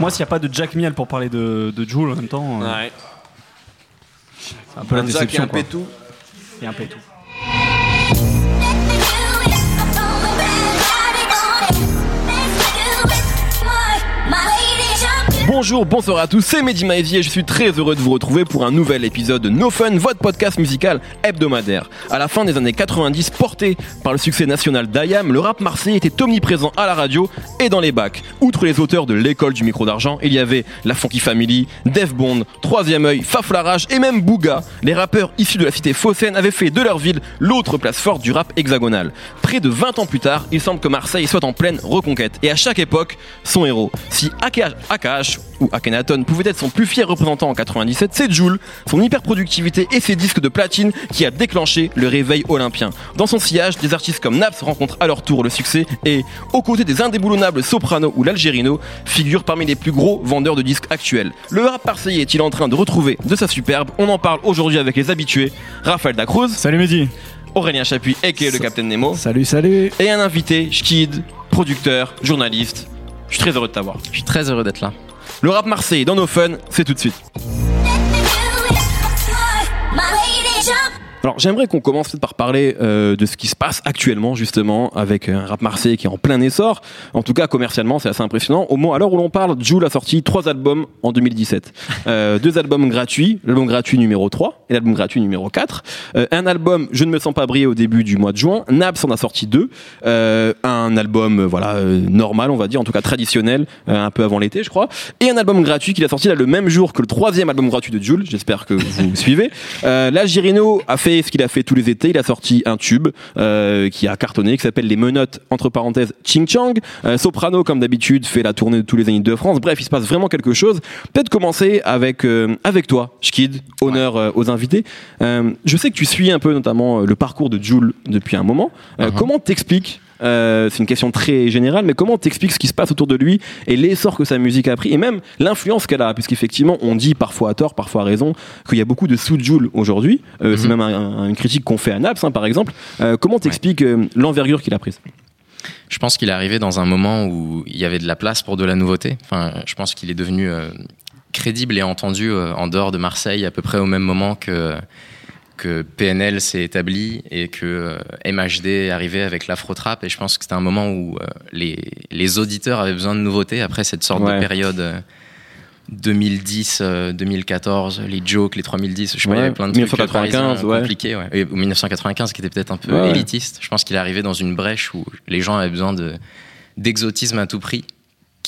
Moi, s'il n'y a pas de Jack Miel pour parler de, de Joule en même temps, euh, Ouais. c'est un peu la Jack et déception. un quoi. pétou. Et un pétou. Bonjour, bonsoir à tous, c'est Mehdi Maizy et je suis très heureux de vous retrouver pour un nouvel épisode de No Fun, votre podcast musical hebdomadaire. À la fin des années 90, porté par le succès national d'IAM, le rap marseillais était omniprésent à la radio et dans les bacs. Outre les auteurs de l'école du micro d'argent, il y avait la Funky Family, Def Bond, Troisième œil, Faflarage et même Bouga. Les rappeurs issus de la cité phocéenne avaient fait de leur ville l'autre place forte du rap hexagonal. Près de 20 ans plus tard, il semble que Marseille soit en pleine reconquête et à chaque époque, son héros. Si AKH, Ou Akhenaton pouvait être son plus fier représentant en 97, c'est Joule, son hyper-productivité et ses disques de platine qui a déclenché le réveil olympien. Dans son sillage, des artistes comme Naps rencontrent à leur tour le succès et, aux côtés des indéboulonnables Soprano ou l'Algérino, figurent parmi les plus gros vendeurs de disques actuels. Le rap marseillais est-il en train de retrouver de sa superbe? On en parle aujourd'hui avec les habitués, Raphaël Dacruz, Salut Mehdi. Aurélien Chapuis, a.k.a. le Captain Nemo, Salut, salut. et un invité, Schkid, producteur, journaliste. Je suis très heureux de t'avoir. Je suis très heureux d'être là. Le rap marseillais dans nos fun, c'est tout de suite. Alors j'aimerais qu'on commence par parler euh, de ce qui se passe actuellement justement avec un rap marseillais qui est en plein essor. En tout cas commercialement c'est assez impressionnant. Au moment à l'heure où l'on parle, Jules a sorti trois albums en 2017. Euh, deux albums gratuits, l'album gratuit numéro 3 et l'album gratuit numéro 4. Euh, un album Je ne me sens pas briller au début du mois de juin. Naps en a sorti deux. Euh, un album euh, voilà euh, normal on va dire, en tout cas traditionnel, euh, un peu avant l'été je crois. Et un album gratuit qu'il a sorti là le même jour que le troisième album gratuit de Jules. J'espère que vous suivez. Euh, L'Algérino a fait ce qu'il a fait tous les étés. Il a sorti un tube euh, qui a cartonné, qui s'appelle Les Menottes, entre parenthèses, Ching Chang. Euh, Soprano, comme d'habitude, fait la tournée de tous les années de France. Bref, il se passe vraiment quelque chose. Peut-être commencer avec, euh, avec toi, Schkid, honneur aux invités. Je sais que tu suis un peu notamment le parcours de Jules depuis un moment. Mhm. Comment t'expliques euh, c'est une question très générale, mais comment t'expliques ce qui se passe autour de lui et l'essor que sa musique a pris et même l'influence qu'elle a, puisqu'effectivement on dit parfois à tort, parfois à raison qu'il y a beaucoup de sous-Joule aujourd'hui. Euh, C'est Mhm. même un- un- une critique qu'on fait à Naps, hein, par exemple. Euh, comment t'expliques l'envergure qu'il a prise? Je pense qu'il est arrivé dans un moment où il y avait de la place pour de la nouveauté. Enfin, je pense qu'il est devenu crédible et entendu en dehors de Marseille à peu près au même moment que que PNL s'est établi et que euh, MHD est arrivé avec l'afro-trap et je pense que c'était un moment où euh, les, les auditeurs avaient besoin de nouveautés après cette sorte Ouais. de période euh, 2010, euh, 2014, les jokes, les 3010, je sais pas, il y avait plein de trucs 1995, parisiens ouais. compliqués, ouais. Et- ou 1995 qui était peut-être un peu élitiste. Je pense qu'il est arrivé dans une brèche où les gens avaient besoin de d'exotisme à tout prix,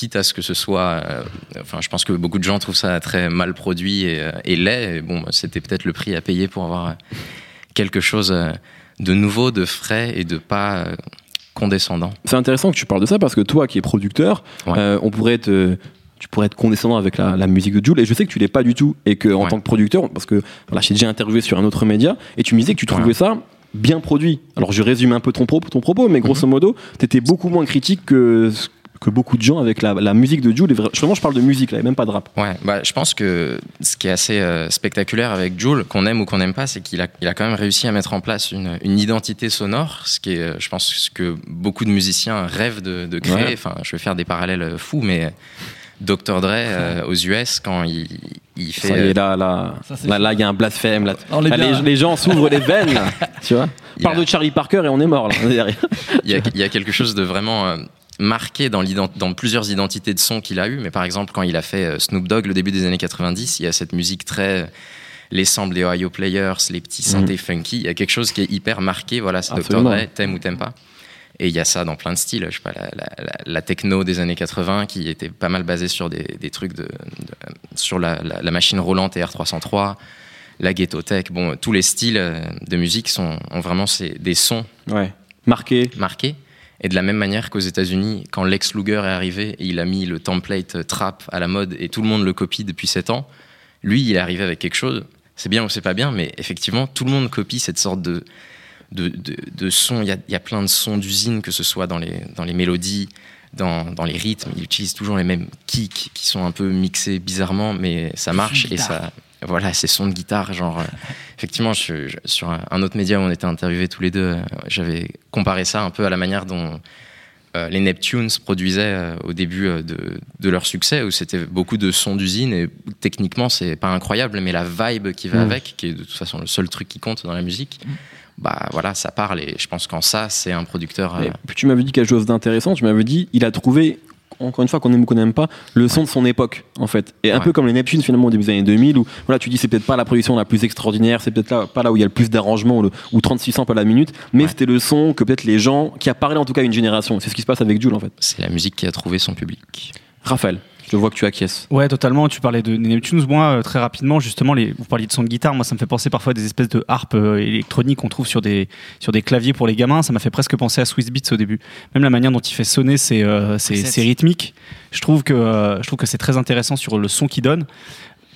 quitte à ce que ce soit. euh, enfin, je pense que beaucoup de gens trouvent ça très mal produit et, euh, et laid. Et bon, c'était peut-être le prix à payer pour avoir euh, quelque chose de nouveau, de frais et de pas condescendant. C'est intéressant que tu parles de ça parce que toi qui es producteur, Ouais. euh, on pourrait te tu pourrais être condescendant avec la, la musique de Jules et je sais que tu l'es pas du tout et que en Ouais. tant que producteur parce que voilà j'ai déjà interviewé sur un autre média et tu me disais que tu trouvais Ouais. ça bien produit alors je résume un peu ton propos ton propos mais Mhm. grosso modo tu étais beaucoup moins critique que que beaucoup de gens avec la, la musique de Jules et vraiment je parle de musique là et même pas de rap Ouais, bah, je pense que ce qui est assez euh, spectaculaire avec Jules, qu'on aime ou qu'on n'aime pas, c'est qu'il a, il a quand même réussi à mettre en place une, une identité sonore, ce qui est, euh, je pense, ce que beaucoup de musiciens rêvent de, de créer. Ouais. Enfin, je vais faire des parallèles euh, fous, mais Dr. Dre euh, aux US, quand il, il fait. ça y euh, est là là Ça, là là il y a un blasphème là, les, les gens s'ouvrent les veines là, tu vois Il parle a- de Charlie Parker et on est mort là on est derrière. il y, a, il y a quelque chose de vraiment euh, marqué dans, plusieurs identités de son qu'il a eu. Mais par exemple, quand il a fait euh, Snoop Dogg le début des années 90, il y a cette musique très. Les samples des Ohio Players, les petits synthés funky. Il y a quelque chose qui est hyper marqué. Voilà, c'est Dr. Dre, t'aimes ou t'aimes pas. Et il y a ça dans plein de styles. Je sais pas, la, la- la- la techno des années 80 qui était pas mal basée sur des, des trucs de, de- sur la, machine roulante et R303, la ghetto tech. Bon, tous les styles euh, de musique sont, ont vraiment ces- des sons ouais marqué marqué. Et de la même manière qu'aux États-Unis, quand Lex Luger est arrivé et il a mis le template euh, trap à la mode et tout le monde le copie depuis 7 ans, lui, il est arrivé avec quelque chose. C'est bien ou c'est pas bien, mais effectivement, tout le monde copie cette sorte de, de, de, de son. Il y a, y a plein de sons d'usine, que ce soit dans les, dans les mélodies, dans, dans les rythmes. Il utilise toujours les mêmes kicks qui sont un peu mixés bizarrement, mais ça marche et ça. Voilà, ces sons de guitare, genre. Effectivement, je- je- sur un, autre média où on était interviewés tous les deux, euh, j'avais comparé ça un peu à la manière dont euh, les Neptunes produisaient euh, au début euh, de, de, leur succès, où c'était beaucoup de sons d'usine et techniquement c'est pas incroyable, mais la vibe qui va mm. avec, qui est de toute façon le seul truc qui compte dans la musique, mm. bah voilà, ça parle et je pense qu'en ça c'est un producteur. tu m'avais dit quelque chose d'intéressant, tu m'avais dit il a trouvé encore une fois, qu'on aime ou qu'on n'aime pas, le son de son époque, en fait. Et un peu comme les Neptunes, finalement, au début des années 2000, où voilà, tu dis c'est peut-être pas la production la plus extraordinaire, c'est peut-être là, pas là où il y a le plus d'arrangements ou, ou 36 samples à la minute, mais c'était le son que peut-être les gens, qui a parlé en tout cas à une génération. C'est ce qui se passe avec Jules, en fait. C'est la musique qui a trouvé son public. Raphaël. Je vois que tu acquiesces. Ouais, totalement. Tu parlais de Neptunes. Moi, euh, très rapidement, justement, les, vous parliez de son de guitare. Moi, ça me fait penser parfois à des espèces de harpes euh, électroniques qu'on trouve sur des, sur des claviers pour les gamins. Ça m'a fait presque penser à Swiss Beats au début. Même la manière dont il fait sonner ses, euh, rythmiques. Je trouve que, je trouve que c'est très intéressant sur le son qu'il donne.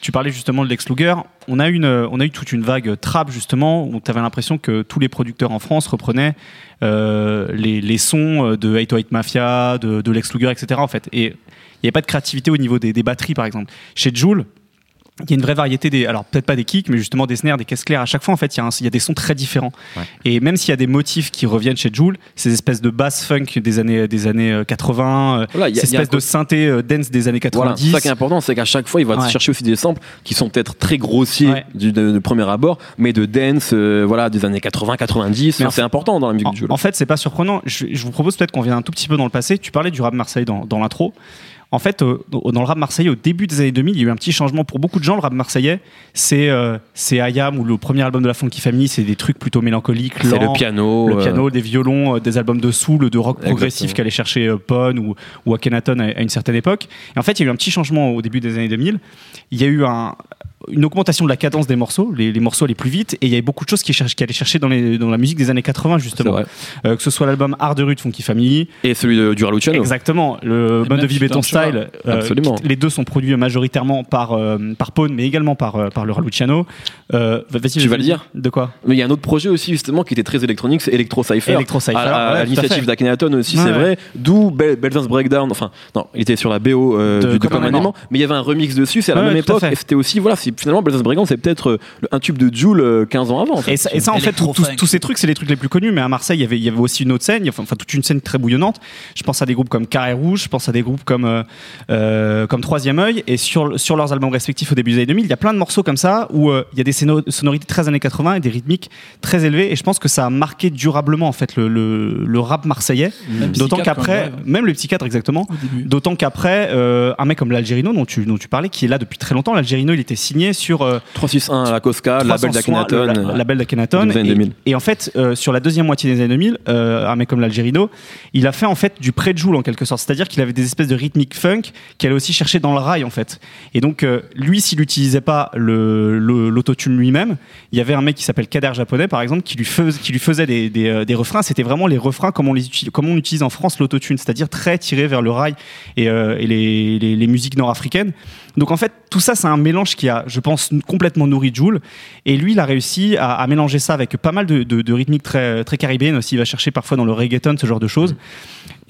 Tu parlais justement de Lex Luger. On a, une, on a eu toute une vague trap justement où tu avais l'impression que tous les producteurs en France reprenaient les, les, sons de 808 Mafia, de, Lex Luger, etc. En fait. Et il n'y a pas de créativité au niveau des, batteries, par exemple. Chez Joule, il y a une vraie variété des alors peut-être pas des kicks mais justement des snares des caisses claires. À chaque fois en fait il y, a des sons très différents. Et même s'il y a des motifs qui reviennent chez Joule ces espèces de bass funk des années des années 80 euh, voilà, ces espèces de synthé euh, dance des années 90 voilà, ça qui est important c'est qu'à chaque fois il va chercher aussi des samples qui sont peut-être très grossiers du, de, premier abord mais de dance euh, voilà des années 80 90 c'est important dans la musique en, de Joule. en fait c'est pas surprenant. Je, vous propose peut-être qu'on vienne un tout petit peu dans le passé. Tu parlais du rap Marseille dans, dans l'intro en fait, euh, dans le rap marseillais, au début des années 2000, il y a eu un petit changement pour beaucoup de gens. Le rap marseillais, c'est euh, c'est Ayam ou le premier album de la Funky Family, c'est des trucs plutôt mélancoliques. C'est le piano, le piano, euh, des violons, des albums de soul, de rock progressif qu'allait chercher Pon ou, ou Akhenaton à, à, une certaine époque. Et en fait, il y a eu un petit changement au début des années 2000. Il y a eu un, une augmentation de la cadence des morceaux, les, morceaux allaient plus vite, et il y avait beaucoup de choses qui, allaient chercher dans, les, dans la musique des années 80, justement. Euh, que ce soit l'album Art de Rue de Funky Family. Et celui de, du Raluciano. Exactement. Le Bonne de Vie Béton Style. Euh, Absolument. les deux sont produits majoritairement par, euh, par Pone, mais également par, par le Raluciano. tu vas le dire De quoi Mais il y a un autre projet aussi, justement, qui était très électronique, c'est Electro Cypher. Electro Cypher. À, l'initiative d'Akhenaton aussi, c'est vrai. D'où Belzance Breakdown. Enfin, non, il était sur la BO de, de mais il y avait un remix dessus, c'est à la même époque. Et c'était aussi, voilà, finalement, Belzance Breakdown, peut-être euh, un tube de Joule 15 euh, ans avant. Et, ça, en fait, tous ces trucs, c'est les trucs les plus connus. Mais à Marseille, il y avait, il y avait aussi une autre scène, enfin, toute une scène très bouillonnante. Je pense à des groupes comme Carré Rouge, je pense à des groupes comme, euh, comme Troisième œil. Et sur, sur leurs albums respectifs au début des années 2000, il y a plein de morceaux comme ça où il y a des sonorités très années 80 et des rythmiques très élevées. Et je pense que ça a marqué durablement en fait le, le, rap marseillais. D'autant qu'après, même le petit 4 exactement. D'autant qu'après, un mec comme l'Algérino dont tu, dont tu parlais, qui est là depuis très longtemps, l'Algérino, il était signé sur 361 la Cosca, la belle d'Akhenaton. La, belle d'Akhenaton. Et, en fait, euh, sur la deuxième moitié des années 2000, euh, un mec comme l'Algerino, il a fait en fait du pré joule en quelque sorte. C'est-à-dire qu'il avait des espèces de rythmiques funk qu'il allait aussi chercher dans le rail en fait. Et donc, euh, lui, s'il n'utilisait pas l'autotune le, lui-même, il y avait un mec qui s'appelle Kader Japonais par exemple qui lui, faisait, qui lui faisait des, des, refrains. C'était vraiment les refrains comme on, les utilise, comme on utilise en France l'autotune, c'est-à-dire très tiré vers le rail et, et les, les, les musiques nord-africaines. Donc en fait, tout ça, c'est un mélange qui a, je pense, complètement nourri Joule. Et lui, il a réussi à, mélanger ça avec pas mal de, rythmiques très, très caribéennes aussi. Il va chercher parfois dans le reggaeton, ce genre de choses.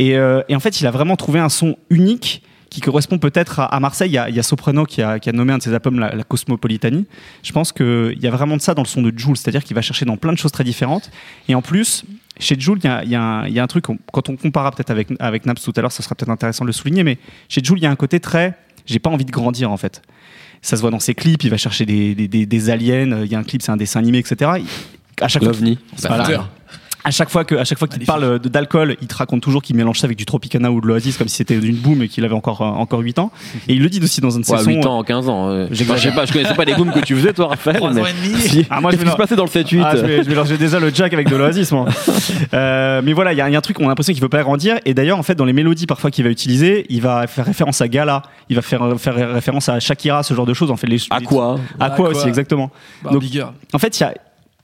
Euh, et, en fait, il a vraiment trouvé un son unique qui correspond peut-être à, Marseille. Il y, a, Soprano qui a, nommé un de ses albums la, Cosmopolitanie. Je pense qu'il y a vraiment de ça dans le son de Joule, c'est-à-dire qu'il va chercher dans plein de choses très différentes. Et en plus, chez Joule, il y, a, un truc, quand on comparera peut-être avec, avec Naps tout à l'heure, ça sera peut-être intéressant de le souligner, mais chez Joule, il y a un côté très j'ai pas envie de grandir en fait. Ça se voit dans ses clips, il va chercher des, des, des, aliens, il y a un clip, c'est un dessin animé, etc. À chaque fois, à chaque fois que, à chaque fois qu'il parle d'alcool, il te raconte toujours qu'il mélange ça avec du Tropicana ou de l'Oasis comme si c'était une boom et qu'il avait encore euh, encore 8 ans. Et il le dit aussi dans un de ses ouais, 8 ans, 15 ans. je sais pas, je connaissais pas les booms que tu faisais toi, Raphaël. 3 ans et demi. Ah, moi, je vais se passer dans le 7-8 ah, je, mélangeais déjà le Jack avec de l'Oasis, moi. euh, mais voilà, il y, a un truc, on a l'impression qu'il veut pas grandir. Et d'ailleurs, en fait, dans les mélodies parfois qu'il va utiliser, il va faire référence à Gala, il va faire, faire référence à Shakira, ce genre de choses. En fait, les, à quoi À quoi aussi, exactement. Bah, Donc, en fait, il y a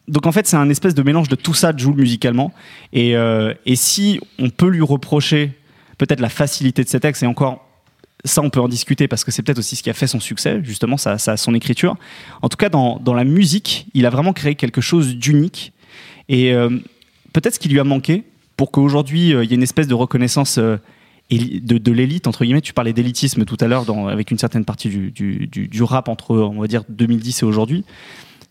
donc en fait, c'est un espèce de mélange de tout ça, Joule musicalement. Et, euh, et si on peut lui reprocher peut-être la facilité de ses textes, et encore, ça on peut en discuter parce que c'est peut-être aussi ce qui a fait son succès, justement, ça, ça son écriture. En tout cas, dans, dans, la musique, il a vraiment créé quelque chose d'unique. Et euh, peut-être ce qui lui a manqué pour qu'aujourd'hui, euh, il y ait une espèce de reconnaissance de, de l'élite, entre guillemets. Tu parlais d'élitisme tout à l'heure avec une certaine partie du, du, du, du, rap entre, on va dire, 2010 et aujourd'hui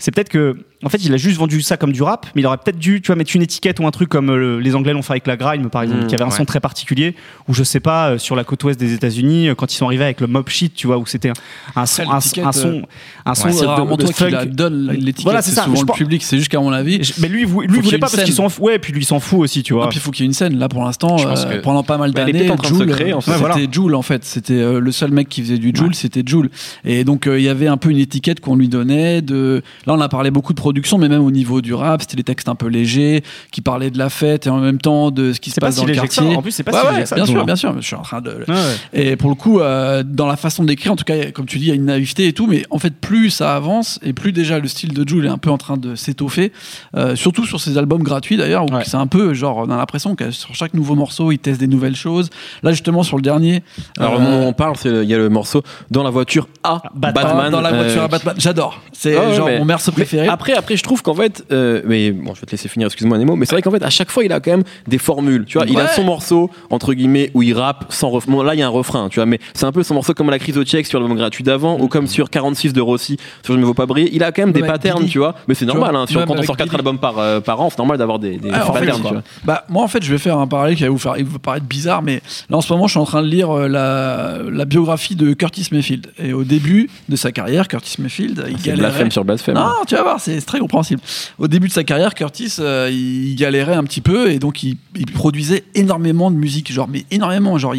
c'est peut-être que en fait, il a juste vendu ça comme du rap, mais il aurait peut-être dû, tu vois, mettre une étiquette ou un truc comme euh, les Anglais l'ont fait avec la grime, par exemple, Mmh, qui avait un ouais. son très particulier, ou je sais pas, euh, sur la côte ouest des États-Unis, euh, quand ils sont arrivés avec le mob shit, tu vois, où c'était un, un son, un, un son, un son Ouais, c'est de- rarement de toi qui la donne l'étiquette. Voilà, c'est souvent le pense- public. C'est juste qu'à mon avis. Je- Mais lui, lui, qu'il ait voulait pas parce qu'ils scène. s'en fout. Ouais, et puis lui, il s'en fout aussi, tu vois. Ah, puis il faut qu'il y ait une scène. Là, pour l'instant, euh, que- pendant pas mal d'années, peut-être en fait. c'était. Jul en fait. C'était le seul mec qui faisait du Joule, c'était Joule. Et donc il y avait un peu une étiquette qu'on lui donnait. De là, on a parlé beaucoup de production, mais même au niveau du rap, c'était des textes un peu légers qui parlaient de la fête et en même temps de ce qui se pas passe si dans le ça. quartier. En plus, c'est pas Ouais, si ouais, léger ça. bien sûr, bien sûr. Je suis en train de. Ouais, ouais. Et pour le coup, euh, dans la façon d'écrire, en tout cas, comme tu dis, il y a une naïveté et tout, mais en fait, plus ça avance et plus déjà le style de Jules est un peu en train de s'étoffer, euh, surtout sur ses albums gratuits d'ailleurs, où Ouais. c'est un peu genre, on a l'impression que sur chaque nouveau morceau, il teste des nouvelles choses. Là, justement, sur le dernier, Alors, euh, au moment où on parle, il y a le morceau dans la voiture à Batman. Batman. dans la voiture euh, à Batman, j'adore. C'est ouais, genre mais- préféré. Après, après, je trouve qu'en fait, euh, mais bon, je vais te laisser finir, excuse-moi Nemo, mais c'est vrai qu'en fait, à chaque fois, il a quand même des formules. Tu vois, il a son morceau entre guillemets où il rappe sans refrain. Bon, là, il y a un refrain, tu vois, mais c'est un peu son morceau comme la crise au tchèque sur l'album gratuit d'avant ou comme sur 46 de Rossi sur Je ne me pas briller. Il a quand même des patterns, tu vois, mais c'est normal. Hein, sur, quand on sort 4 Billy. albums par, euh, par an, c'est normal d'avoir des, des Ah, en fait, patterns, tu vois. Bah, moi, en fait, je vais faire un parallèle qui va vous, faire, vous paraître bizarre, mais là, en ce moment, je suis en train de lire euh, la, la biographie de Curtis Mayfield. Et au début de sa carrière, Curtis Mayfield, il C'est galérait. blasphème sur blasphème. Non, tu vas voir, c'est très compréhensible. Au début de sa carrière, Curtis, euh, il galérait un petit peu et donc il, produisait énormément de musique, genre mais énormément, genre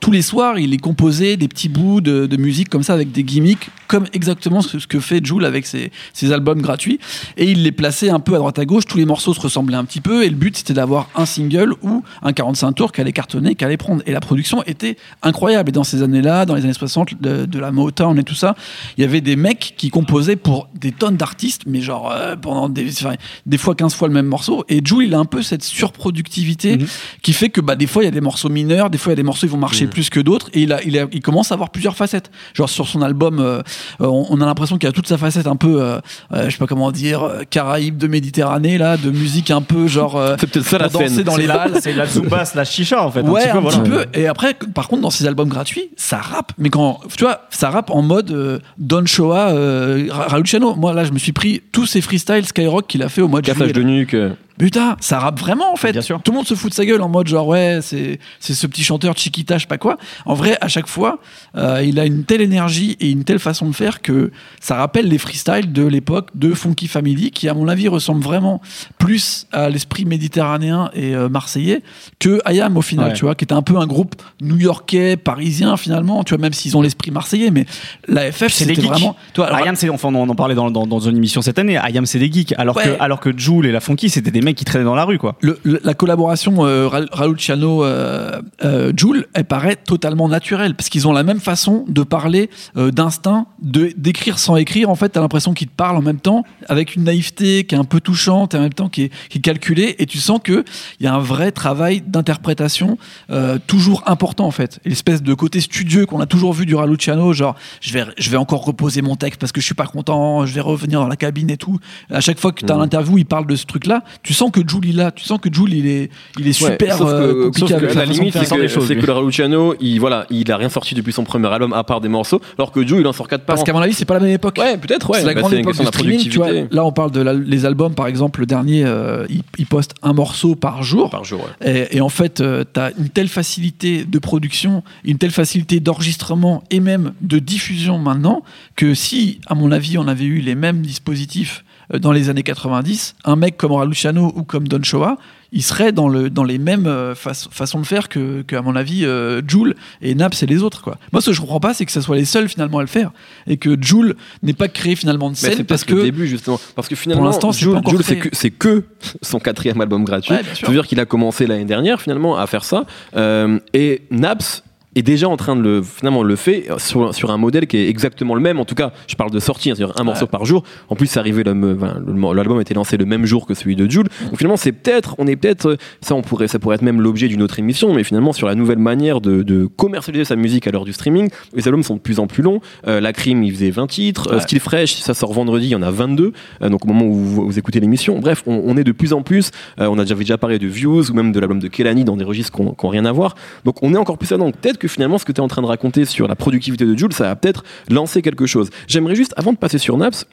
tous les soirs, il les composait des petits bouts de musique comme ça avec des gimmicks, comme exactement ce, que fait Jules avec ses, ses albums gratuits. Et il les plaçait un peu à droite à gauche. Tous les morceaux se ressemblaient un petit peu et le but c'était d'avoir un single ou un 45 tours qui allait cartonner, qui allait prendre. Et la production était incroyable. Et dans ces années-là, dans les années 60, de, de la Motown et tout ça, il y avait des mecs qui composaient pour des tonnes d'artistes, mais genre euh, pendant des, enfin, des fois 15 fois le même morceau. Et Jules, il a un peu cette surproductivité Mhm. qui fait que bah, des fois il y a des morceaux mineurs, des fois il y a des morceaux qui vont marcher plus que d'autres. Et il, a, il, a- il commence à avoir plusieurs facettes. Genre sur son album, euh, on, on a l'impression qu'il y a toute sa facette un peu, euh, euh, je sais pas comment dire, euh, Caraïbes de Méditerranée, là, de musique un peu genre. euh, C'est peut-être ça la danser scène. dans les C'est la- halles. C'est la Zumba slash chicha en fait. Ouais, un petit peu, voilà. peu. Et après, par contre, dans ses albums gratuits, ça rappe. Mais quand, tu vois, ça rappe en mode euh, Don Shoah, euh, Ra- Raul Chano. Moi, là, je me suis pris tous ces freestyles Skyrock qu'il a fait au mois de Cassage juillet. de nuque. Putain, ça rappe vraiment en fait. Bien sûr. Tout le monde se fout de sa gueule en mode genre ouais, c'est ce petit chanteur Chiquita, je sais pas quoi. En vrai, à chaque fois, euh, il a une telle énergie et une telle façon de faire que ça rappelle les freestyles de l'époque de Funky Family, qui à mon avis ressemble vraiment plus à l'esprit méditerranéen et euh, marseillais que IAM au final, Ouais. tu vois, qui était un peu un groupe new-yorkais, parisien finalement, tu vois, même s'ils ont l'esprit marseillais, mais la FF C'est c'était vraiment. Alors, Ayam, c'est, enfin, on en parlait dans, dans, dans une émission cette année. Ayam, c'est des geeks. Alors Ouais. que, alors que Jules et la Funky, c'était des mecs qui traînaient dans la rue, quoi. le- le- la collaboration euh, Ra- Raoul Ciano euh, euh, Jul elle paraît totalement naturelle parce qu'ils ont la même façon de parler euh, d'instinct de d'écrire sans écrire en fait t'as l'impression qu'ils te parlent en même temps avec une naïveté qui est un peu touchante et en même temps qui est, qui est calculée et tu sens que il y a un vrai travail d'interprétation euh, toujours important en fait l'espèce de côté studieux qu'on a toujours vu du Raoul Ciano genre je vais je vais encore reposer mon texte parce que je suis pas content je vais revenir dans la cabine et tout à chaque fois que tu as Mhm. l'interview il parle de ce truc là tu sens que Jules il là tu sens que Jules il est il est Ouais, super sauf que- euh, compliqué sauf que avec la limite, c'est que, choses, que le Raluciano, il, voilà, il a rien sorti depuis son premier album à part des morceaux, alors que Joe, il en sort 4 par parce qu'à mon avis c'est pas la même époque Ouais, peut-être, ouais. c'est la Bah, grande époque de la streaming tu vois. productivité. là on parle de la- les albums par exemple le dernier euh, il, il poste un morceau par jour Par jour, ouais. Et, et en fait, tu as une telle facilité de production, une telle facilité d'enregistrement et même de diffusion maintenant que si, à mon avis, on avait eu les mêmes dispositifs euh, dans les années 90, un mec comme Raluciano ou comme Don Shoah, il serait dans, le, dans les mêmes euh, faç- façons de faire que, que, à mon avis, euh, Joule et Naps et les autres. Quoi. Moi, ce que je comprends pas, c'est que ce soit les seuls finalement à le faire et que Joule n'ait pas créé finalement de scène c'est parce que début justement parce que finalement encore Jul, c'est que son quatrième album gratuit Ouais, ça veut dire qu'il a commencé l'année dernière finalement à faire ça Euh, et Naps est déjà en train de le finalement le fait sur, sur un modèle qui est exactement le même. En tout cas je parle de sortir c'est-à-dire un morceau par jour. En plus c'est arrivé l'album a été lancé le même jour que celui de Jules. Donc finalement c'est peut-être on est peut-être ça on pourrait ça pourrait être même l'objet d'une autre émission mais finalement sur la nouvelle manière de, de commercialiser sa musique à l'heure du streaming les albums sont de plus en plus longs. Euh, la crime il faisait 20 titres. Euh, Ouais. Style Fresh ça sort vendredi il y en a 22 euh, donc au moment où vous, vous écoutez l'émission bref on, on est de plus en plus euh, on a déjà, déjà parlé de Views ou même de l'album de Kelani dans des registres qui n'ont rien à voir. Donc on est encore plus là donc peut-être que finalement ce que tu es en train de raconter sur la productivité de Jules ça va peut-être lancer quelque chose j'aimerais juste avant de passer sur Naps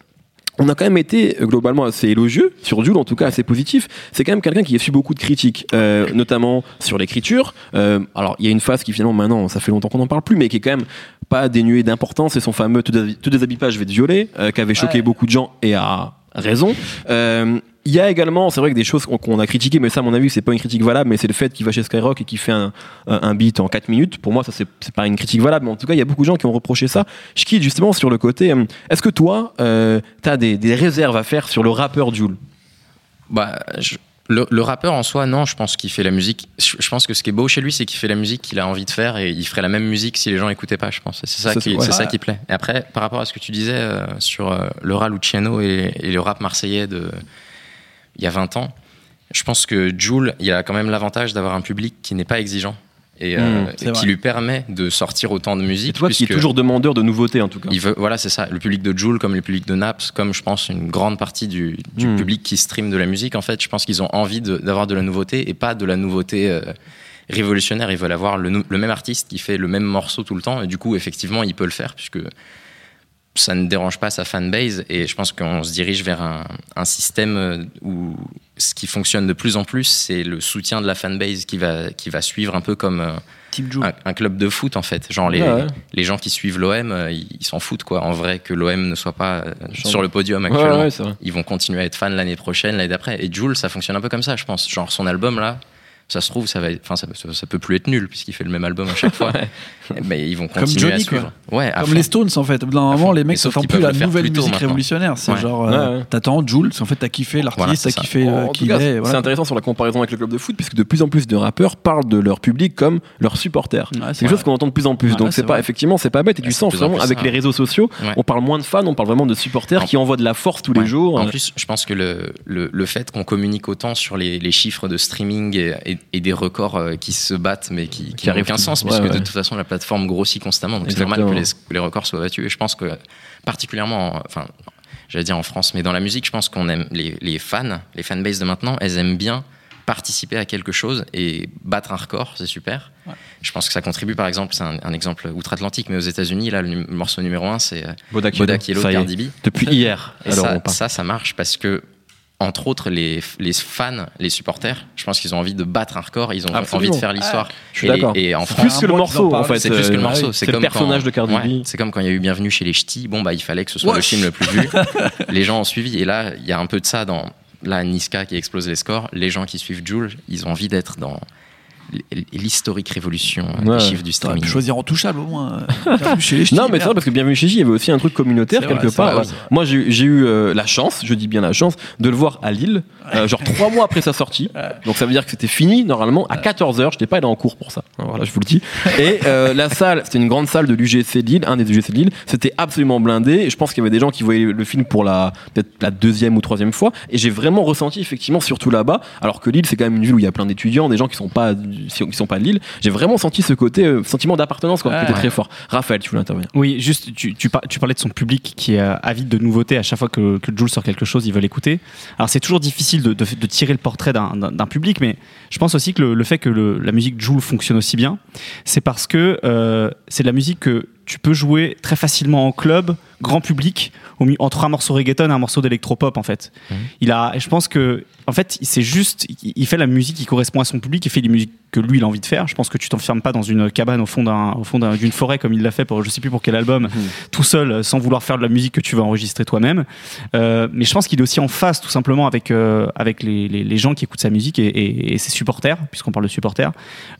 on a quand même été euh, globalement assez élogieux sur Jules, en tout cas assez positif. C'est quand même quelqu'un qui a su beaucoup de critiques, euh, notamment sur l'écriture. Euh, alors il y a une phase qui finalement maintenant, ça fait longtemps qu'on n'en parle plus, mais qui est quand même pas dénuée d'importance. C'est son fameux "Te déshabille pas, je vais te violer", qui avait choqué beaucoup de gens et a raison. Il y a également, c'est vrai que des choses qu'on a critiquées, mais ça, à mon avis, c'est pas une critique valable, mais c'est le fait qu'il va chez Skyrock et qu'il fait un, beat en 4 minutes. Pour moi, ça, c'est pas une critique valable, mais en tout cas, il y a beaucoup de gens qui ont reproché ça. Je quitte justement sur le côté. Euh, est-ce que toi, euh, tu as des, des, réserves à faire sur le rappeur Jules? Bah, le, rappeur en soi, non, je pense qu'il fait la musique. Je pense que ce qui est beau chez lui, c'est qu'il fait la musique qu'il a envie de faire et il ferait la même musique si les gens écoutaient pas, je pense. C'est ça, qui, c'est ça qui plaît. Et après, par rapport à ce que tu disais euh, sur euh, Laura Luciano et, et, le rap marseillais de, il y a 20 ans, je pense que Jules, il a quand même l'avantage d'avoir un public qui n'est pas exigeant. Et, euh, mmh, qui lui permet de sortir autant de musique. Et toi qui est toujours demandeur de nouveautés en tout cas. Il veut, voilà, c'est ça. Le public de Jules, comme le public de Naps, comme je pense une grande partie du, mmh. public qui stream de la musique, en fait, je pense qu'ils ont envie d'avoir de, la nouveauté et pas de la nouveauté euh, révolutionnaire. Ils veulent avoir le, le, même artiste qui fait le même morceau tout le temps. Et du coup, effectivement, il peut le faire puisque ça ne dérange pas sa fanbase et je pense qu'on se dirige vers un, système où ce qui fonctionne de plus en plus, c'est le soutien de la fanbase qui va, qui va suivre un peu comme euh, un, club de foot en fait. Genre les, les gens qui suivent l'OM, euh, ils s'en foutent quoi. En vrai, que l'OM ne soit pas euh, sur le podium actuellement, ils vont continuer à être fans l'année prochaine, l'année d'après. Et Jules, ça fonctionne un peu comme ça, je pense. Genre son album là, ça se trouve, ça va, enfin, ça, ça, peut plus être nul puisqu'il fait le même album à chaque fois. Mais ils vont continuer à suivre. Ouais, Comme les Stones en fait. Moment, les mecs s'attendent plus la nouvelle musique révolutionnaire. C'est genre, euh, t'attends Jules, en fait, t'as kiffé l'artiste, t'as kiffé euh, qui est. C'est intéressant sur la comparaison avec le club de foot puisque de plus en plus de rappeurs parlent de leur public comme leurs supporters. c'est quelque chose qu'on entend de plus en plus. Donc c'est pas, effectivement, c'est pas bête. Et du sens vraiment avec les réseaux sociaux, on parle moins de fans, on parle vraiment de supporters qui envoient de la force tous les jours. En plus, je pense que le fait qu'on communique autant sur les chiffres de streaming et des records euh, qui se battent mais qui, qui n'ont aucun sens puisque de toute façon la plateforme grossit constamment donc c'est normal que les, records soient battus et je pense que particulièrement enfin j'allais dire en France mais dans la musique je pense qu'on aime les, les fans les fanbases de maintenant elles aiment bien participer à quelque chose et battre un record, c'est super. Je pense que ça contribue, par exemple, c'est un, exemple outre-Atlantique, mais aux États-Unis, là, le, morceau numéro un, c'est euh, Bodak Yellow de Cardi B. Depuis hier. ça, ça, ça marche parce que entre autres, les, les, fans, les supporters, je pense qu'ils ont envie de battre un record, ils ont envie de faire l'histoire. d'accord. Et, en France, plus que le morceau, en fait. C'est plus que le morceau. C'est le personnage de Cardi c'est comme quand il y a eu Bienvenue chez les Ch'tis. Bon, bah, il fallait que ce soit le film le plus vu. les gens ont suivi. Et là, il y a un peu de ça dans la Niska qui explose les scores. Les gens qui suivent Jules, ils ont envie d'être dans l'historique révolution des chiffres du streaming. Pu choisir touchable au moins. Euh, non, mais c'est vrai parce que Bienvenue chez J, il y avait aussi un truc communautaire quelque part. Moi, j'ai eu euh, la chance, je dis bien la chance, de le voir à Lille, euh, genre trois mois après sa sortie. Donc ça veut dire que c'était fini normalement à 14 h Je n'étais pas allé en cours pour ça. Voilà, je vous le dis. Et la salle, c'était une grande salle de l'UGC de Lille, un des UGC de Lille. C'était absolument blindé. Et je pense qu'il y avait des gens qui voyaient le film pour la peut-être la deuxième ou troisième fois. Et j'ai vraiment ressenti effectivement, surtout là-bas, alors que Lille, c'est quand même une ville où il y a plein d'étudiants, des gens qui sont pas qui sont pas de Lille, j'ai vraiment senti ce côté euh, sentiment d'appartenance qui était très fort. Raphaël, tu voulais intervenir Oui, juste, tu, tu, parlais de son public qui est avide de nouveautés à chaque fois que, que Jules sort quelque chose, ils veulent écouter. Alors c'est toujours difficile de, de, tirer le portrait d'un public, mais je pense aussi que le, fait que la musique Jules fonctionne aussi bien, c'est parce que euh, c'est de la musique que tu peux jouer très facilement en club, grand public, entre un morceau reggaeton et un morceau d'électropop en fait. Mmh. Il a, je pense que en fait, c'est juste, il fait la musique qui correspond à son public, il fait des musiques que lui il a envie de faire. Je pense que tu t'enfermes pas dans une cabane au fond d'un, au fond d'une forêt comme il l'a fait pour je sais plus pour quel album, mmh. tout seul, sans vouloir faire de la musique que tu vas enregistrer toi-même. Euh, mais je pense qu'il est aussi en face tout simplement avec euh, avec les, les, les, gens qui écoutent sa musique et, et, ses supporters, puisqu'on parle de supporters,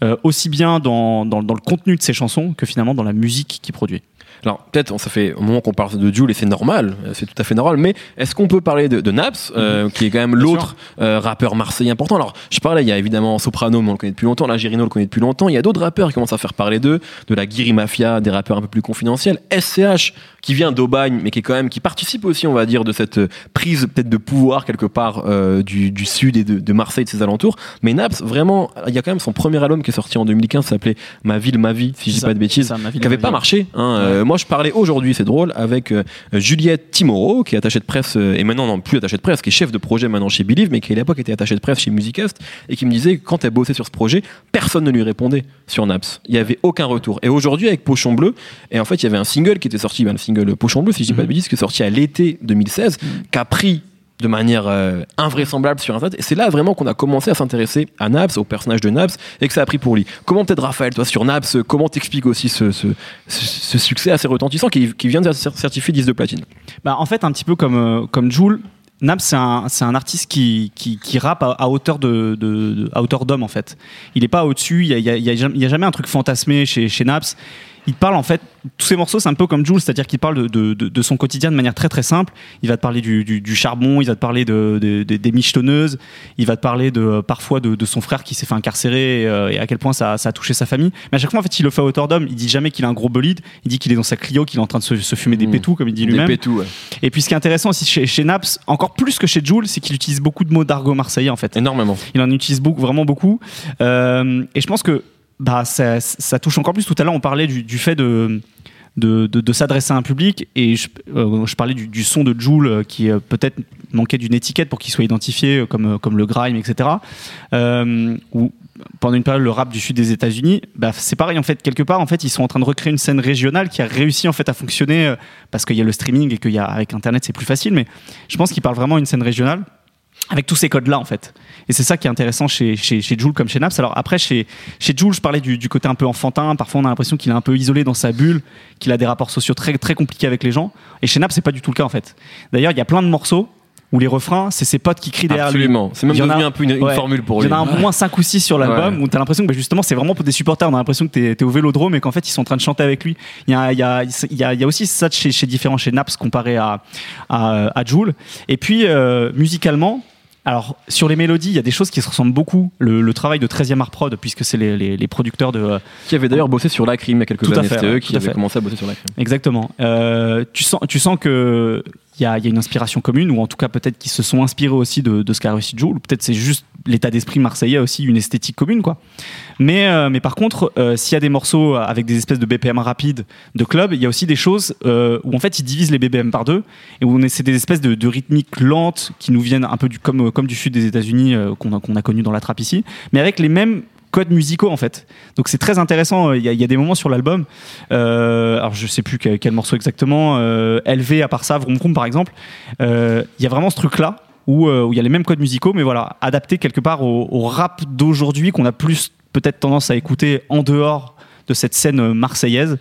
euh, aussi bien dans, dans, dans, le contenu de ses chansons que finalement dans la musique qu'il produit. Alors peut-être, ça fait un moment qu'on parle de Jules et c'est normal, c'est tout à fait normal. Mais est-ce qu'on peut parler de, Naps, euh, mhm. qui est quand même l'autre euh, rappeur marseillais important? Alors je parlais, il y a évidemment Soprano, mais on le connaît depuis longtemps. La Girino le connaît depuis longtemps. Il y a d'autres rappeurs qui commencent à faire parler d'eux, de la Guiri Mafia, des rappeurs un peu plus confidentiels. SCH qui vient d'Aubagne, mais qui est quand même qui participe aussi, on va dire, de cette prise peut-être de pouvoir quelque part euh, du, du, sud et de, de, Marseille de ses alentours. Mais Naps, vraiment, il y a quand même son premier album qui est sorti en 2015, s'appelait Ma ville, ma vie, si je dis pas de bêtises, qui avait pas marché. Hein, moi, je parlais aujourd'hui, c'est drôle, avec Juliette Timoro, qui est attachée de presse, et maintenant non plus attachée de presse, qui est chef de projet maintenant chez Believe, mais qui à l'époque était attachée de presse chez Musicast, et qui me disait que quand elle bossait sur ce projet, personne ne lui répondait sur Naps. Il n'y avait aucun retour. Et aujourd'hui, avec Pochon Bleu, et en fait, il y avait un single qui était sorti, ben, le single Pochon Bleu, si je dis pas de mhm. bêtises, qui est sorti à l'été 2016, mhm. qui a pris de manière euh, invraisemblable sur Internet. Et c'est là vraiment qu'on a commencé à s'intéresser à Naps, au personnage de Naps, et que ça a pris pour lui. Comment peut-être Raphaël, toi sur Naps, comment t'expliques aussi ce, succès assez retentissant qui, vient de certifier 10 de platine? Bah, En fait, un petit peu comme, euh, comme Joule, Naps, c'est un, artiste qui, qui, rappe à, hauteur de, d'homme en fait. Il n'est pas au-dessus. Il n'y a, y a, jamais un truc fantasmé chez, chez Naps il parle en fait, tous ces morceaux, c'est un peu comme Jules, c'est-à-dire qu'il parle de, son quotidien de manière très très simple. Il va te parler du, charbon, il va te parler des michetonneuses, il va te parler de, parfois de, son frère qui s'est fait incarcérer euh, et, à quel point ça, a touché sa famille. Mais à chaque fois, en fait, il le fait à hauteur d'homme. Il dit jamais qu'il a un gros bolide, il dit qu'il est dans sa Clio, qu'il est en train de se, fumer des mmh. pétous, comme il dit lui-même. Et puis ce qui est intéressant aussi chez, Naps, encore plus que chez Jules, c'est qu'il utilise beaucoup de mots d'argot marseillais en fait. Énormément. Il en utilise beaucoup, vraiment beaucoup. Euh, et je pense que bah, ça, touche encore plus. Tout à l'heure, on parlait du, fait de, de, s'adresser à un public et je, euh, parlais du, son de Joule euh, qui euh, peut-être manquait d'une étiquette pour qu'il soit identifié comme, comme le grime, etc. ou pendant une période le rap du sud des États-Unis, bah, c'est pareil en fait quelque part en fait ils sont en train de recréer une scène régionale qui a réussi en fait à fonctionner parce qu'il y a le streaming et qu'avec internet c'est plus facile, mais je pense qu'ils parlent vraiment une scène régionale avec tous ces codes là en fait. Et c'est ça qui est intéressant chez, chez, chez Jules comme chez Naps. Alors après, chez, chez Jules, je parlais du, du côté un peu enfantin. Parfois, on a l'impression qu'il est un peu isolé dans sa bulle, qu'il a des rapports sociaux très, très compliqués avec les gens. Et chez Naps, c'est pas du tout le cas en fait. D'ailleurs, il y a plein de morceaux où les refrains, c'est ses potes qui crient derrière Absolument. C'est même devenu un peu une, formule pour lui. Il y en a un moins 5 ou 6 sur l'album où tu as l'impression que bah, justement c'est vraiment pour des supporters. On a l'impression que tu es, au vélodrome et qu'en fait ils sont en train de chanter avec lui. Il y a, il y a, il y a, il y a aussi ça chez, chez différents chez Naps comparé à, à, à Joule. Et puis euh, musicalement, alors, sur les mélodies, il y a des choses qui se ressemblent beaucoup. Le, travail de 13e Art Prod, puisque c'est les, producteurs de. Qui avaient d'ailleurs bossé sur Lacrim il y a quelques années. C'était eux qui avaient commencé à bosser sur Lacrim. Exactement. Euh, tu, sens, tu sens que il y, a, une inspiration commune, ou en tout cas peut-être qu'ils se sont inspirés aussi de, ce qu'a réussi Joe, ou peut-être c'est juste l'état d'esprit marseillais aussi, une esthétique commune, quoi. Mais, euh, mais par contre, euh, s'il y a des morceaux avec des espèces de BPM rapides de club, il y a aussi des choses euh, où en fait ils divisent les BPM par deux, et où c'est des espèces de, rythmiques lentes qui nous viennent un peu du, comme, comme du sud des États-Unis qu'on a, qu'on a connu dans la trappe ici, mais avec les mêmes codes musicaux en fait. Donc c'est très intéressant. Il y, a, des moments sur l'album. Euh, alors je sais plus quel, morceau exactement. Euh, LV à part ça, Vroom Vroom par exemple. Euh, il y a vraiment ce truc là où il y a les mêmes codes musicaux, mais voilà adapté quelque part au, rap d'aujourd'hui qu'on a plus peut-être tendance à écouter en dehors de cette scène marseillaise.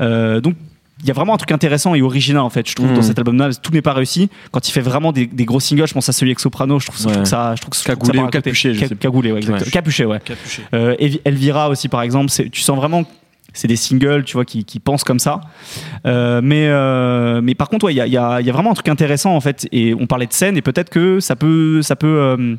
donc il y a vraiment un truc intéressant et original en fait je trouve dans mm. cet album là tout n'est pas réussi. Quand il fait vraiment des, gros singles je pense à celui avec Soprano je trouve, ça je trouve que Cagoulé ou Capuché Cagoulé ouais, exactement. Capuché ouais. Capuché. Euh, Elvira aussi par exemple tu sens vraiment c'est des singles tu vois qui, qui pensent comme ça. Euh, mais euh, mais par contre il y, a, y, a, y, a, vraiment un truc intéressant en fait et on parlait de scène et peut-être que ça peut ça peut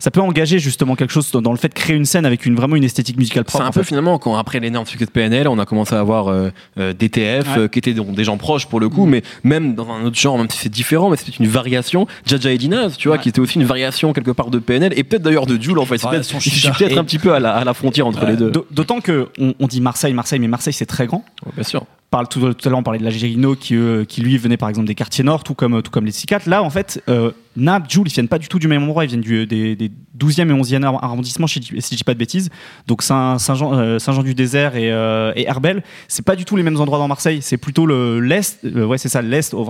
ça peut engager justement quelque chose dans, le fait de créer une scène avec une, vraiment une esthétique musicale propre. C'est un peu finalement quand après l'énorme succès de PNL, on a commencé à avoir euh, euh, DTF euh, qui étaient des gens proches pour le coup, mm. mais même dans un autre genre, même si c'est différent, mais c'était une variation. Jaja et Dinaz, tu vois, qui était aussi une variation quelque part de PNL et peut-être d'ailleurs de Jules en fait. C'est peut-être un petit peu à la, frontière entre les deux. D'autant que on, dit Marseille, Marseille, mais Marseille c'est très grand. bien sûr parle tout, tout, à l'heure on parlait de l'Algérino qui, qui lui venait par exemple des quartiers nord tout comme tout comme les Cicates là en fait euh, Nab Jules ils viennent pas du tout du même endroit. Ils viennent du, des, des 12e et 11e arrondissement si je dis pas de bêtises. Donc Saint, Saint-Jean euh, Saint-Jean du Désert et, euh, et Herbel c'est pas du tout les mêmes endroits dans Marseille. C'est plutôt le l'est euh, ouais c'est ça l'est au,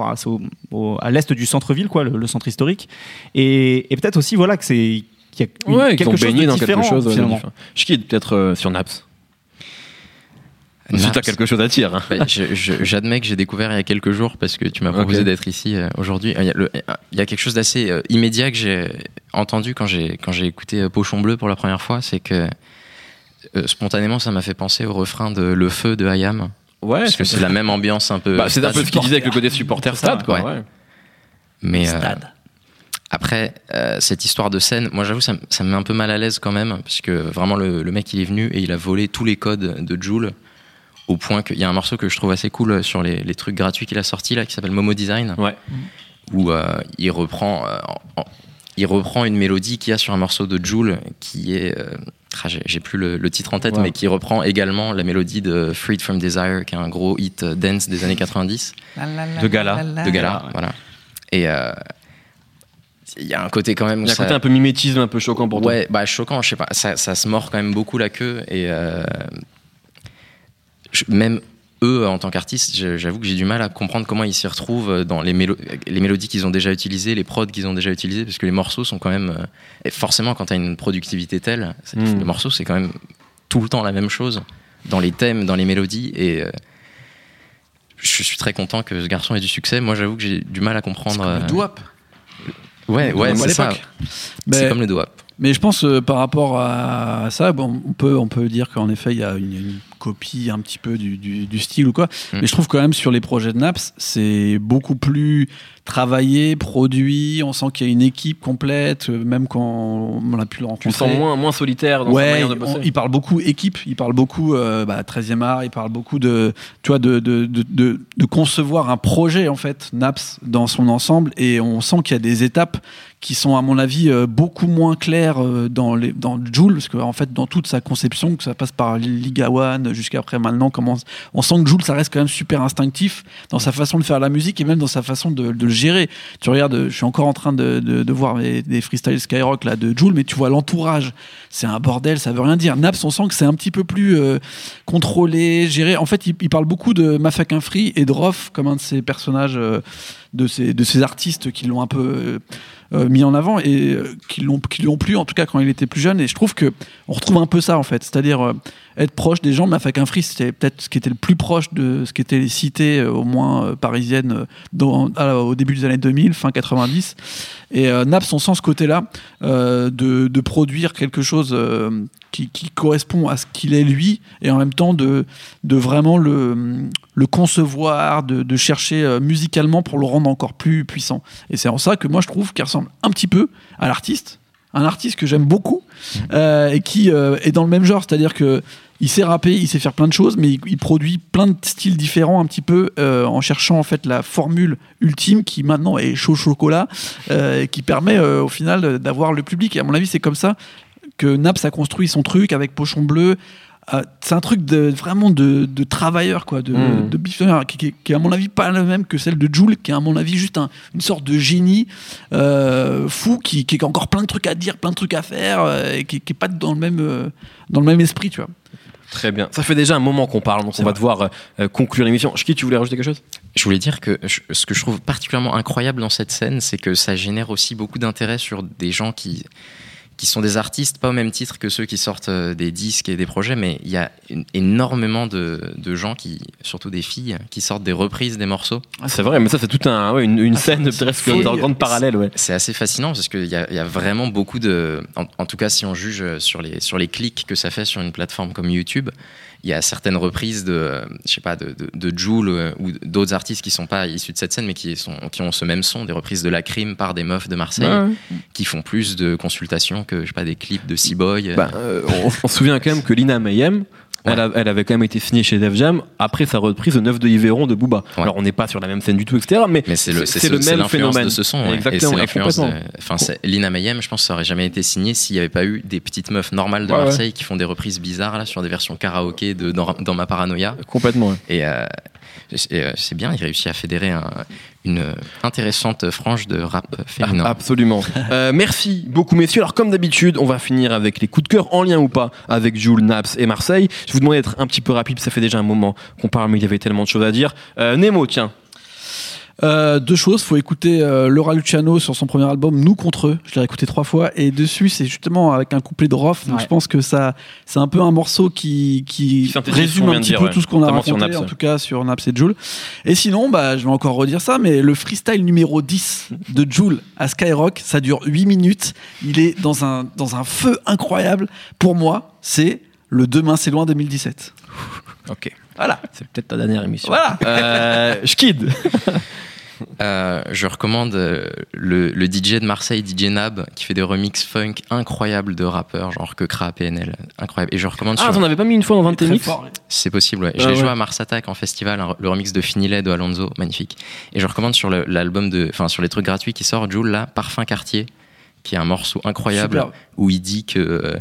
au, à l'est du centre-ville quoi le, centre historique. Et, et peut-être aussi voilà que c'est qu'il y a ouais, quelque chose de dans quelque chose finalement. je quitte peut-être sur Naps si tu as quelque chose à dire. Hein. Bah, j'admets que j'ai découvert il y a quelques jours parce que tu m'as proposé d'être ici euh, aujourd'hui. Il, il, y a quelque chose d'assez euh, immédiat que j'ai entendu quand j'ai quand j'ai écouté euh, Pochon Bleu pour la première fois, c'est que spontanément ça m'a fait penser au refrain de Le Feu de Hayam. Ouais. Parce que c'est la même ambiance un peu. Bah, c'est un peu ce qu'il disait avec le côté supporter stade, quoi. Ouais. Mais après, cette histoire de scène, moi j'avoue, ça, ça, me met un peu mal à l'aise quand même, parce que vraiment le, le, mec il est venu et il a volé tous les codes de Joule au point qu'il y a un morceau que je trouve assez cool sur les, trucs gratuits qu'il a sorti là, qui s'appelle Momo Design, ouais. où euh, il reprend, euh, il reprend une mélodie qu'il y a sur un morceau de Joule qui est euh, ah, j'ai plus le, titre en tête, mais qui reprend également la mélodie de Freed from Desire, qui est un gros hit dance des années 90. de Gala. De Gala, voilà. Et il y a un côté quand même. Il y a un côté un peu mimétisme, un peu choquant pour toi. Ouais, bah choquant, je sais pas. Ça, ça, se mord quand même beaucoup la queue et même eux, en tant qu'artistes, j'avoue que j'ai du mal à comprendre comment ils s'y retrouvent dans les, les mélodies qu'ils ont déjà utilisées, les prods qu'ils ont déjà utilisés, parce que les morceaux sont quand même. Euh, et forcément, quand tu as une productivité telle, hmm. les morceaux, c'est quand même tout le temps la même chose, dans les thèmes, dans les mélodies. Et euh, je suis très content que ce garçon ait du succès. Moi, j'avoue que j'ai du mal à comprendre. C'est comme le euh, Ouais, ouais, c'est ça. C'est comme le doap. Mais je pense par rapport à ça, bon, on peut on peut dire qu'en effet il y a une copie un petit peu du, du, style ou quoi. Mm. Mais je trouve quand même sur les projets de Naps, c'est beaucoup plus travaillé, produit. On sent qu'il y a une équipe complète, euh, même quand on a pu le rencontrer. Tu sens moins, moins solitaire dans ouais, sa manière de bosser. il parle beaucoup équipe, il parle beaucoup euh, bah, 13e art, il parle beaucoup de, tu vois, de, de, de, de, concevoir un projet, en fait, Naps, dans son ensemble. Et on sent qu'il y a des étapes qui sont à mon avis euh, beaucoup moins claires dans les dans Joule parce qu'en en fait dans toute sa conception que ça passe par Liga One jusqu'après maintenant comment on sent que Joule ça reste quand même super instinctif dans sa façon de faire la musique et même dans sa façon de, de le gérer. Tu regardes, je suis encore en train de, voir des freestyle Skyrock là, de Joule, mais tu vois l'entourage. C'est un bordel, ça veut rien dire. Naps, on sent que c'est un petit peu plus euh, contrôlé, géré. En fait, il, parle beaucoup de Mafakin Free et de Roth comme un de ces personnages, euh, de, ces, de ces artistes qui l'ont un peu. Euh, mis en avant et qui l'ont qui lui ont plu en tout cas quand il était plus jeune et je trouve que on retrouve un peu ça en fait c'est-à-dire être proche des gens mais un free c'était peut-être ce qui était le plus proche de ce qui était les cités au moins parisiennes dans, au début des années 2000 fin 90 et Naps on sent ce côté là de, de, produire quelque chose qui, correspond à ce qu'il est lui et en même temps de, vraiment le, le concevoir, de, de, chercher musicalement pour le rendre encore plus puissant. Et c'est en ça que moi je trouve qu'il ressemble un petit peu à l'artiste, un artiste que j'aime beaucoup euh, et qui euh, est dans le même genre, c'est-à-dire que il sait rapper, il sait faire plein de choses, mais il, produit plein de styles différents un petit peu euh, en cherchant en fait la formule ultime qui maintenant est chaud chocolat, et qui permet au final d'avoir le public. Et à mon avis, c'est comme ça que Naps a construit son truc avec Pochon Bleu. Euh, c'est un truc de, vraiment de, de travailleur, quoi, de, mmh. de qui, qui, est à mon avis pas la même que celle de Jules, qui est à mon avis juste une sorte de génie euh, fou, qui, qui, a encore plein de trucs à dire, plein de trucs à faire, euh, et qui, qui est pas dans le même, dans le même esprit, tu vois. Très bien. Ça fait déjà un moment qu'on parle, donc on va devoir conclure l'émission. Chiki, tu voulais rajouter quelque chose? Je voulais dire que ce que je trouve particulièrement incroyable dans cette scène, c'est que ça génère aussi beaucoup d'intérêt sur des gens qui qui sont des artistes, pas au même titre que ceux qui sortent euh, des disques et des projets, mais il y a énormément de, gens, qui, surtout des filles, qui sortent des reprises des morceaux. Ah, c'est vrai, mais ça c'est toute un, une, ah, scène presque dans le grand parallèle. Ouais. C'est assez fascinant parce qu'il y, y, a vraiment beaucoup de... En, tout cas, si on juge sur les, sur les clics que ça fait sur une plateforme comme YouTube, il y a certaines reprises de, je sais pas, de, de, Joule euh, ou d'autres artistes qui sont pas issus de cette scène, mais qui, sont, qui ont ce même son, des reprises de La Crime par des meufs de Marseille, qui font plus de consultations que, je sais pas, des clips de Seaboy. Bah, euh, on, se souvient quand même que Lina Mayhem, elle, avait quand même été signée chez Def Jam après sa reprise de 9 de Yveron de Booba. Alors on n'est pas sur la même scène du tout, etc. Mais, c'est le, c'est, le même phénomène. de ce son. Exactement. Et de, enfin, Lina Mayhem, je pense ça aurait jamais été signé s'il n'y avait pas eu des petites meufs normales de Marseille qui font des reprises bizarres là sur des versions karaoké de dans, ma paranoïa. Complètement. Et, euh, c'est bien, il réussit à fédérer une intéressante frange de rap féminin. absolument. Euh, merci beaucoup, messieurs. Alors, comme d'habitude, on va finir avec les coups de cœur en lien ou pas avec Jules, Naps et Marseille. Je vous demande d'être un petit peu rapide, ça fait déjà un moment qu'on parle, mais il y avait tellement de choses à dire. Nemo, tiens, euh, deux choses, faut écouter euh, Laura Luciano sur son premier album Nous contre eux. Je l'ai écouté trois fois et dessus c'est justement avec un couplet de Roth. Donc je pense que ça c'est un peu un morceau qui, qui, résume un petit peu tout ce qu'on a raconté en tout cas sur Naps et Joule. Et sinon bah je vais encore redire ça mais le freestyle numéro 10 de Joule à Skyrock, ça dure 8 minutes. Il est dans un dans un feu incroyable pour moi, c'est le Demain c'est loin 2017. Ok. Voilà. C'est peut-être ta dernière émission. Voilà. Euh, Euh, je recommande euh, le, DJ de Marseille, DJ Nab, qui fait des remixes funk incroyables de rappeurs, genre que Kra, PNL, incroyable. Et je recommande. Ah, t'en avais pas mis une fois dans 20 mix C'est possible, ouais. Je l'ai joué à Mars Attack en festival, le remix de Finilet de Alonso, magnifique. Et je recommande sur l'album de, enfin sur les trucs gratuits qui sort, Jules là, Parfum Quartier, qui est un morceau incroyable où il dit que euh,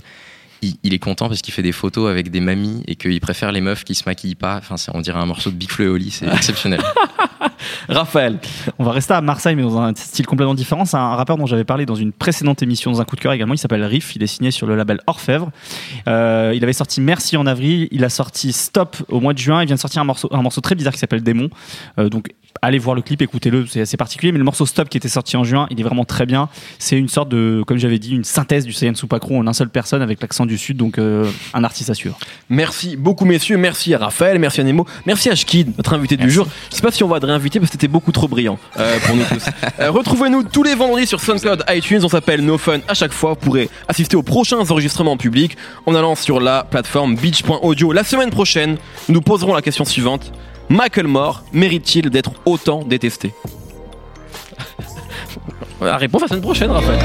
il, est content parce qu'il fait des photos avec des mamies et qu'il préfère les meufs qui se maquillent pas. Enfin, on dirait un morceau de Big Flo et Oli, c'est exceptionnel. Raphaël. On va rester à Marseille, mais dans un style complètement différent. C'est un rappeur dont j'avais parlé dans une précédente émission, dans un coup de cœur également. Il s'appelle Riff. Il est signé sur le label Orfèvre. Euh, il avait sorti Merci en avril. Il a sorti Stop au mois de juin. Il vient de sortir un morceau, un morceau très bizarre qui s'appelle Démon. Euh, donc allez voir le clip, écoutez-le, c'est assez particulier. Mais le morceau Stop qui était sorti en juin, il est vraiment très bien. C'est une sorte de, comme j'avais dit, une synthèse du Saiyan Supakro en un seul personne avec l'accent du Sud, donc euh, un artiste assure. Merci beaucoup, messieurs. Merci à Raphaël, merci à Nemo, merci à Shkid, notre invité du jour. Je sais pas si on va te réinviter parce que c'était beaucoup trop brillant euh, pour nous tous. Euh, retrouvez-nous tous les vendredis sur SoundCloud, iTunes. On s'appelle No Fun à chaque fois. Vous pourrez assister aux prochains enregistrements en public en allant sur la plateforme beach.audio. La semaine prochaine, nous poserons la question suivante. Michael Moore mérite-t-il d'être autant détesté? La réponse la semaine prochaine, Raphaël.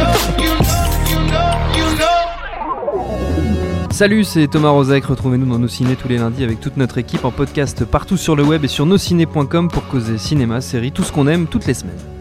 Salut, c'est Thomas Rozek. Retrouvez-nous dans nos ciné tous les lundis avec toute notre équipe en podcast partout sur le web et sur nosciné.com pour causer cinéma, séries, tout ce qu'on aime toutes les semaines.